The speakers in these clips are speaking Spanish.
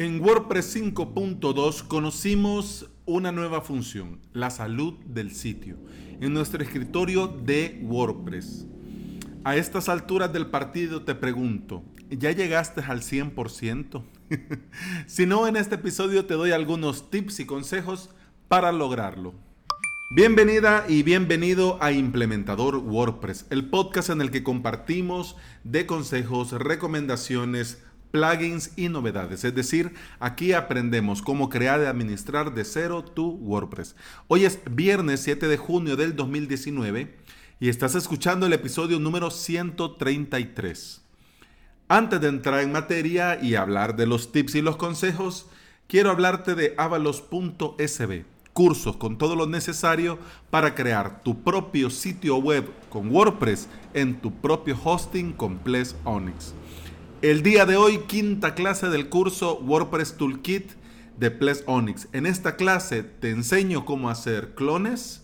En WordPress 5.2 conocimos una nueva función, la salud del sitio, en nuestro escritorio de WordPress. A estas alturas del partido te pregunto, ¿ya llegaste al 100%? si no, en este episodio te doy algunos tips y consejos para lograrlo. Bienvenida y bienvenido a Implementador WordPress, el podcast en el que compartimos de consejos, recomendaciones, plugins y novedades. Es decir, aquí aprendemos cómo crear y administrar de cero tu WordPress. Hoy es viernes 7 de junio del 2019 y estás escuchando el episodio número 133. Antes de entrar en materia y hablar de los tips y los consejos, quiero hablarte de avalos.sb, cursos con todo lo necesario para crear tu propio sitio web con WordPress en tu propio hosting con Ples Onyx. El día de hoy, quinta clase del curso WordPress Toolkit de Ples Onyx. En esta clase te enseño cómo hacer clones,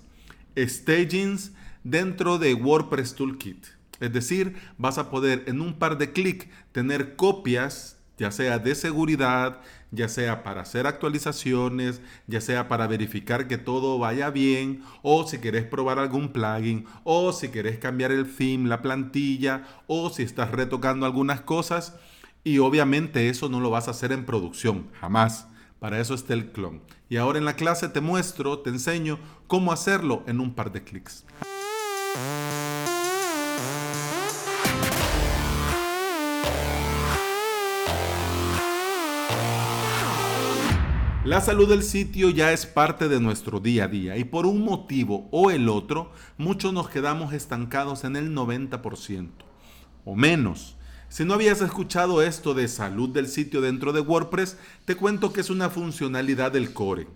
stagings dentro de WordPress Toolkit. Es decir, vas a poder en un par de clics tener copias ya sea de seguridad, ya sea para hacer actualizaciones, ya sea para verificar que todo vaya bien, o si querés probar algún plugin, o si querés cambiar el theme, la plantilla, o si estás retocando algunas cosas. Y obviamente eso no lo vas a hacer en producción, jamás. Para eso está el clon. Y ahora en la clase te muestro, te enseño cómo hacerlo en un par de clics. La salud del sitio ya es parte de nuestro día a día y por un motivo o el otro, muchos nos quedamos estancados en el 90% o menos. Si no habías escuchado esto de salud del sitio dentro de WordPress, te cuento que es una funcionalidad del core.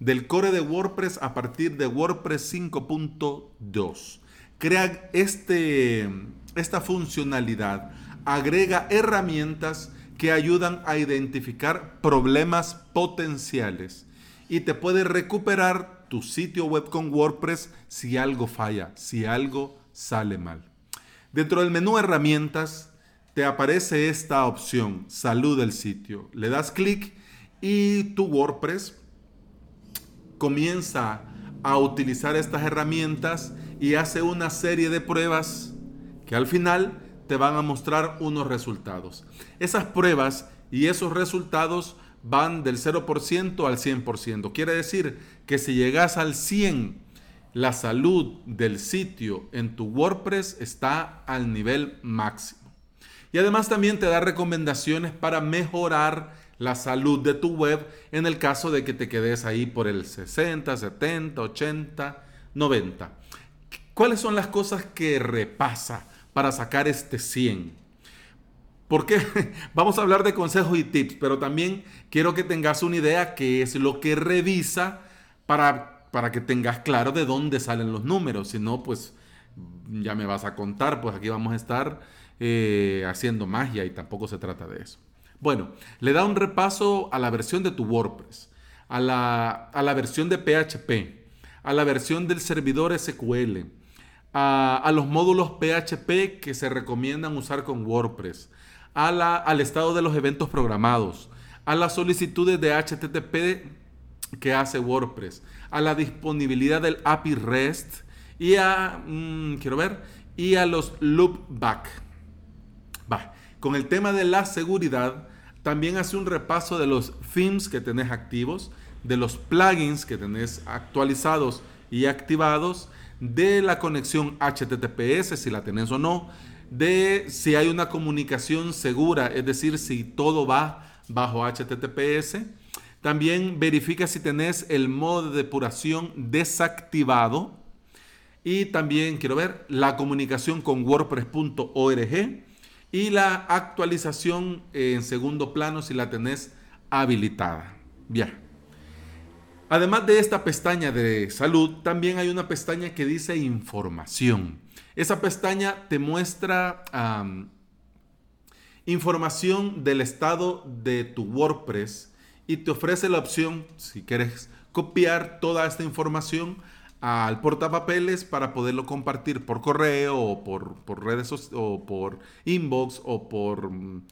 Del core de WordPress a partir de WordPress 5.2. Crea este, esta funcionalidad, agrega herramientas que ayudan a identificar problemas potenciales y te puede recuperar tu sitio web con WordPress si algo falla, si algo sale mal. Dentro del menú herramientas te aparece esta opción, salud del sitio. Le das clic y tu WordPress comienza a utilizar estas herramientas y hace una serie de pruebas que al final te van a mostrar unos resultados. Esas pruebas y esos resultados van del 0% al 100%. Quiere decir que si llegas al 100, la salud del sitio en tu WordPress está al nivel máximo. Y además también te da recomendaciones para mejorar la salud de tu web en el caso de que te quedes ahí por el 60, 70, 80, 90. ¿Cuáles son las cosas que repasa? Para sacar este 100. Porque vamos a hablar de consejos y tips, pero también quiero que tengas una idea que es lo que revisa para, para que tengas claro de dónde salen los números. Si no, pues ya me vas a contar, pues aquí vamos a estar eh, haciendo magia y tampoco se trata de eso. Bueno, le da un repaso a la versión de tu WordPress, a la, a la versión de PHP, a la versión del servidor SQL, a, los módulos PHP que se recomiendan usar con WordPress, a la, al estado de los eventos programados, a las solicitudes de HTTP que hace WordPress, a la disponibilidad del API REST y a, mm, quiero ver, y a los loopback. Con el tema de la seguridad, también hace un repaso de los themes que tenés activos, de los plugins que tenés actualizados y activados, de la conexión HTTPS, si la tenés o no, de si hay una comunicación segura, es decir, si todo va bajo HTTPS. También verifica si tenés el modo de depuración desactivado. Y también quiero ver la comunicación con WordPress.org y la actualización en segundo plano si la tenés habilitada. Bien. Además de esta pestaña de salud, también hay una pestaña que dice información. Esa pestaña te muestra información del estado de tu WordPress y te ofrece la opción, si quieres copiar toda esta información al portapapeles para poderlo compartir por correo o por, redes o por inbox o por mm,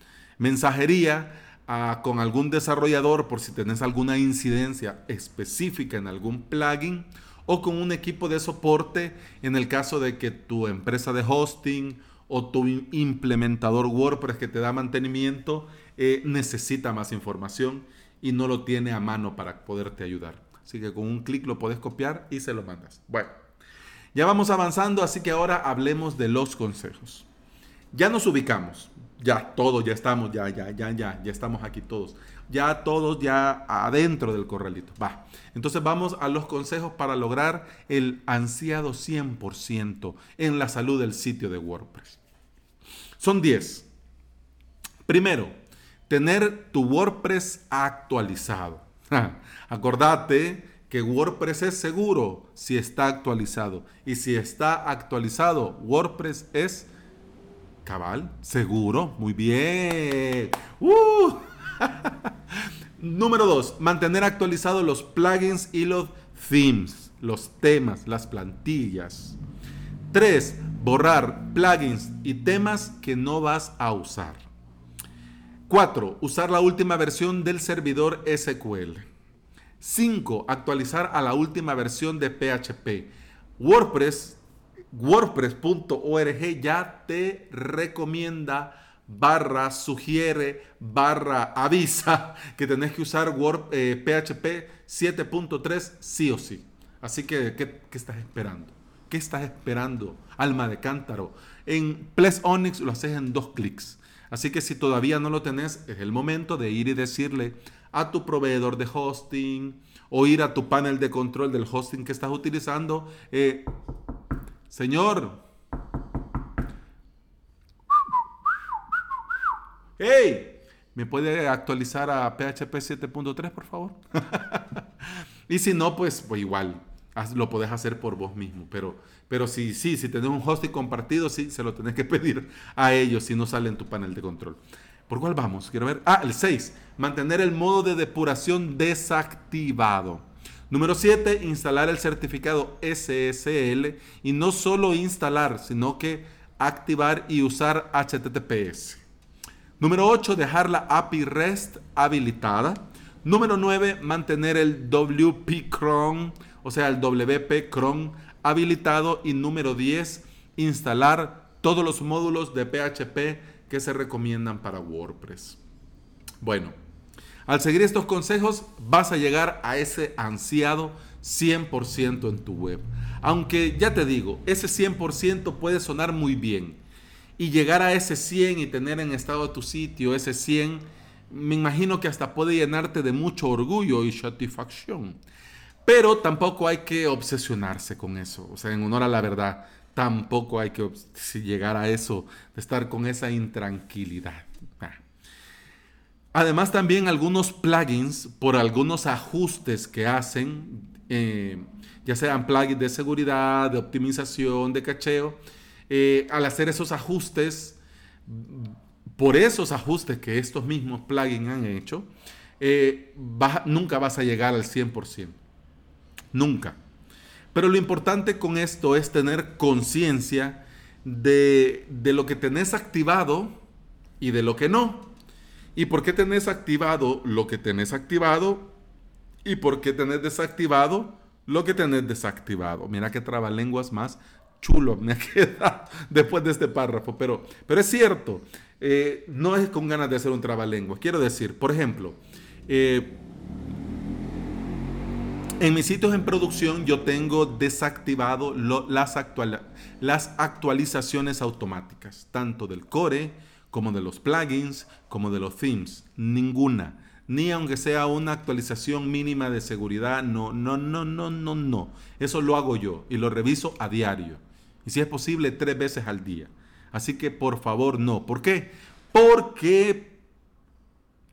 con algún desarrollador por si tenés alguna incidencia específica en algún plugin o con un equipo de soporte en el caso de que tu empresa de hosting o tu implementador WordPress que te da mantenimiento eh, necesita más información y no lo tiene a mano para poderte ayudar. Así que con un clic lo puedes copiar y se lo mandas. Bueno, ya vamos avanzando, así que ahora hablemos de los consejos. Ya nos ubicamos ya todos, ya estamos, ya, ya, ya, ya, ya estamos aquí todos. Ya todos ya adentro del corralito. Va. Entonces vamos a los consejos para lograr el ansiado 100% en la salud del sitio de WordPress. Son 10. Primero, tener tu WordPress actualizado. Acordate que WordPress es seguro si está actualizado. Y si está actualizado, WordPress es Cabal, seguro, muy bien. Uh. Número dos, mantener actualizados los plugins y los themes, los temas, las plantillas. Tres, borrar plugins y temas que no vas a usar. Cuatro, usar la última versión del servidor SQL. 5. Actualizar a la última versión de PHP. WordPress WordPress.org ya te recomienda barra sugiere barra avisa que tenés que usar Word, PHP 7.3 sí o sí. Así que, ¿qué, estás esperando? ¿Qué estás esperando, alma de cántaro? En Ples Onyx lo haces en dos clics. Así que si todavía no lo tenés, es el momento de ir y decirle a tu proveedor de hosting o ir a tu panel de control del hosting que estás utilizando. Eh, Señor. ¡Hey! ¿Me puede actualizar a PHP 7.3, por favor? y si no, pues, pues igual, lo podés hacer por vos mismo. Pero, pero si, sí, si tenés un hosting compartido, sí, se lo tenés que pedir a ellos si no sale en tu panel de control. ¿Por cuál vamos? Quiero ver. Ah, el 6. Mantener el modo de depuración desactivado. Número 7, instalar el certificado SSL y no solo instalar, sino que activar y usar HTTPS. Número 8, dejar la API REST habilitada. Número 9, mantener el WP Chrome, o sea, el WP Chrome habilitado. Y número 10, instalar todos los módulos de PHP que se recomiendan para WordPress. Bueno, al seguir estos consejos vas a llegar a ese ansiado 100% en tu web. Aunque ya te digo, ese 100% puede sonar muy bien. Y llegar a ese 100 y tener en estado tu sitio ese 100, me imagino que hasta puede llenarte de mucho orgullo y satisfacción. Pero tampoco hay que obsesionarse con eso. O sea, en honor a la verdad, tampoco hay que llegar a eso, de estar con esa intranquilidad. Además también algunos plugins por algunos ajustes que hacen, eh, ya sean plugins de seguridad, de optimización, de cacheo, eh, al hacer esos ajustes, por esos ajustes que estos mismos plugins han hecho, eh, nunca vas a llegar al 100%. Nunca. Pero lo importante con esto es tener conciencia de, de lo que tenés activado y de lo que no. ¿Y por qué tenés activado lo que tenés activado? ¿Y por qué tenés desactivado lo que tenés desactivado? Mira qué trabalenguas más chulo me ha quedado después de este párrafo. Pero, pero es cierto, eh, no es con ganas de hacer un trabalenguas. Quiero decir, por ejemplo, eh, en mis sitios en producción yo tengo desactivado las, las actualizaciones automáticas, tanto del core, como de los plugins, como de los themes. Ninguna. Ni aunque sea una actualización mínima de seguridad. No, no, no, no, no, no. Eso lo hago yo y lo reviso a diario. Y si es posible, tres veces al día. Así que por favor, no. ¿Por qué? Porque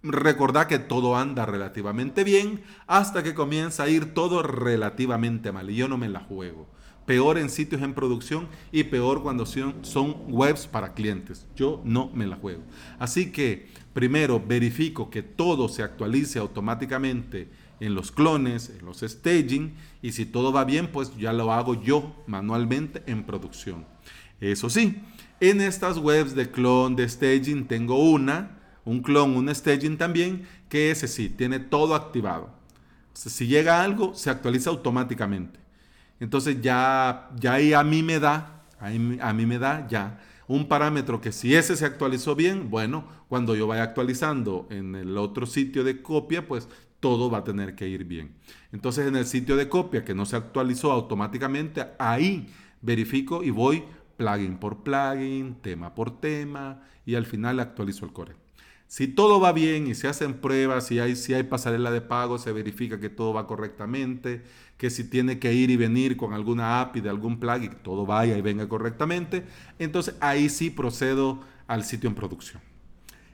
recordad que todo anda relativamente bien hasta que comienza a ir todo relativamente mal. Y yo no me la juego peor en sitios en producción y peor cuando son, webs para clientes. Yo no me la juego. Así que primero verifico que todo se actualice automáticamente en los clones, en los staging y si todo va bien, pues ya lo hago yo manualmente en producción. Eso sí, en estas webs de clon, de staging, tengo una, un clon, un staging también, que ese sí, tiene todo activado. si llega algo, se actualiza automáticamente. Entonces ya, ya ahí a mí me da, a mí me da ya un parámetro que si ese se actualizó bien, bueno, cuando yo vaya actualizando en el otro sitio de copia, pues todo va a tener que ir bien. Entonces en el sitio de copia que no se actualizó automáticamente, ahí verifico y voy plugin por plugin, tema por tema y al final actualizo el core. Si todo va bien y se hacen pruebas, si hay, si hay pasarela de pago, se verifica que todo va correctamente, que si tiene que ir y venir con alguna API de algún plugin, todo vaya y venga correctamente, entonces ahí sí procedo al sitio en producción.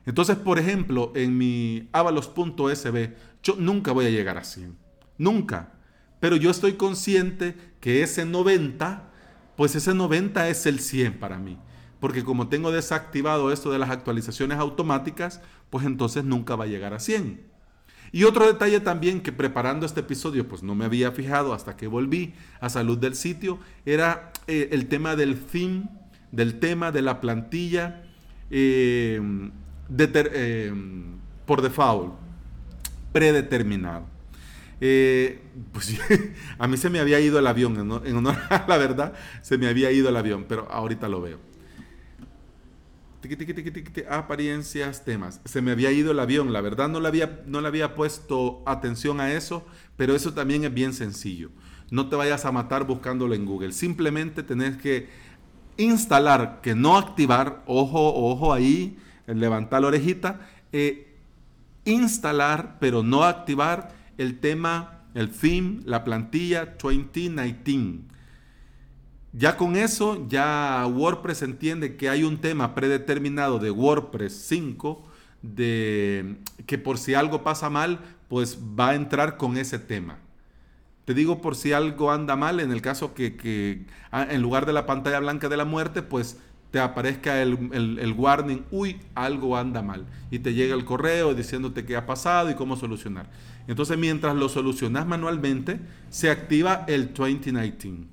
Entonces, por ejemplo, en mi avalos.sb, yo nunca voy a llegar a 100. Nunca. Pero yo estoy consciente que ese 90, pues ese 90 es el 100 para mí. Porque como tengo desactivado esto de las actualizaciones automáticas, pues entonces nunca va a llegar a 100. Y otro detalle también que preparando este episodio, pues no me había fijado hasta que volví a salud del sitio, era eh, el tema del theme, del tema de la plantilla eh, eh, por default, predeterminado. pues a mí se me había ido el avión, en honor a la verdad, se me había ido el avión, pero ahorita lo veo apariencias, temas. Se me había ido el avión, la verdad no le, había, no había puesto atención a eso, pero eso también es bien sencillo. No te vayas a matar buscándolo en Google. Simplemente tenés que instalar, que no activar, ojo, ojo ahí, levantar la orejita, eh, instalar, pero no activar el tema, el theme, la plantilla 2019. Ya con eso, ya WordPress entiende que hay un tema predeterminado de WordPress 5, de que por si algo pasa mal, pues va a entrar con ese tema. Te digo por si algo anda mal, en el caso que, ah, en lugar de la pantalla blanca de la muerte, pues te aparezca el, el, warning, uy, algo anda mal. Y te llega el correo diciéndote qué ha pasado y cómo solucionar. Entonces, mientras lo solucionas manualmente, se activa el 2019.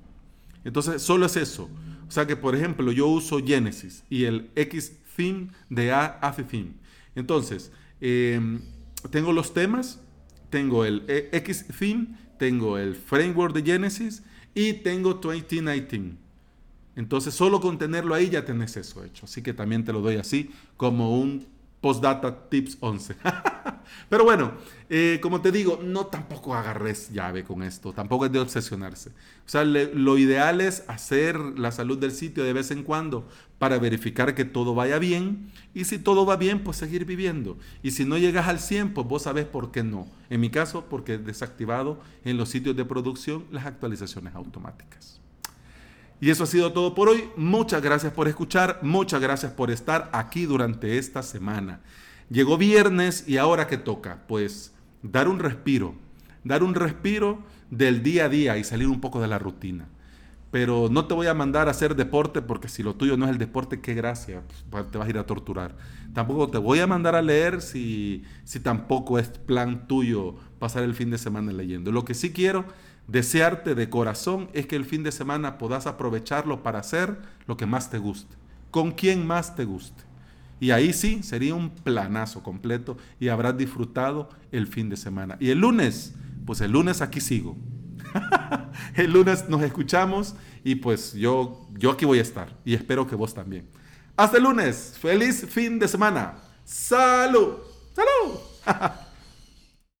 Entonces, solo es eso. O sea que, por ejemplo, yo uso Genesis y el X theme de AFI Entonces, em, tengo los temas, tengo el e, X theme, tengo el framework de Genesis y tengo 2019. Entonces, solo con tenerlo ahí ya tenés eso hecho. Así que también te lo doy así como un Postdata Tips 11. Pero bueno, eh, como te digo, no tampoco agarres llave con esto, tampoco es de obsesionarse. O sea, lo ideal es hacer la salud del sitio de vez en cuando para verificar que todo vaya bien. Y si todo va bien, pues seguir viviendo. Y si no llegas al 100, pues vos sabés por qué no. En mi caso, porque he desactivado en los sitios de producción las actualizaciones automáticas. Y eso ha sido todo por hoy. Muchas gracias por escuchar, muchas gracias por estar aquí durante esta semana. Llegó viernes y ahora qué toca? Pues dar un respiro, dar un respiro del día a día y salir un poco de la rutina. Pero no te voy a mandar a hacer deporte porque si lo tuyo no es el deporte, qué gracia, pues, te vas a ir a torturar. Tampoco te voy a mandar a leer si, si tampoco es plan tuyo pasar el fin de semana leyendo. Lo que sí quiero Desearte de corazón es que el fin de semana puedas aprovecharlo para hacer lo que más te guste, con quien más te guste. Y ahí sí sería un planazo completo y habrás disfrutado el fin de semana. Y el lunes, pues el lunes aquí sigo. el lunes nos escuchamos y pues yo, yo aquí voy a estar y espero que vos también. Hasta el lunes, feliz fin de semana. Salud, salud.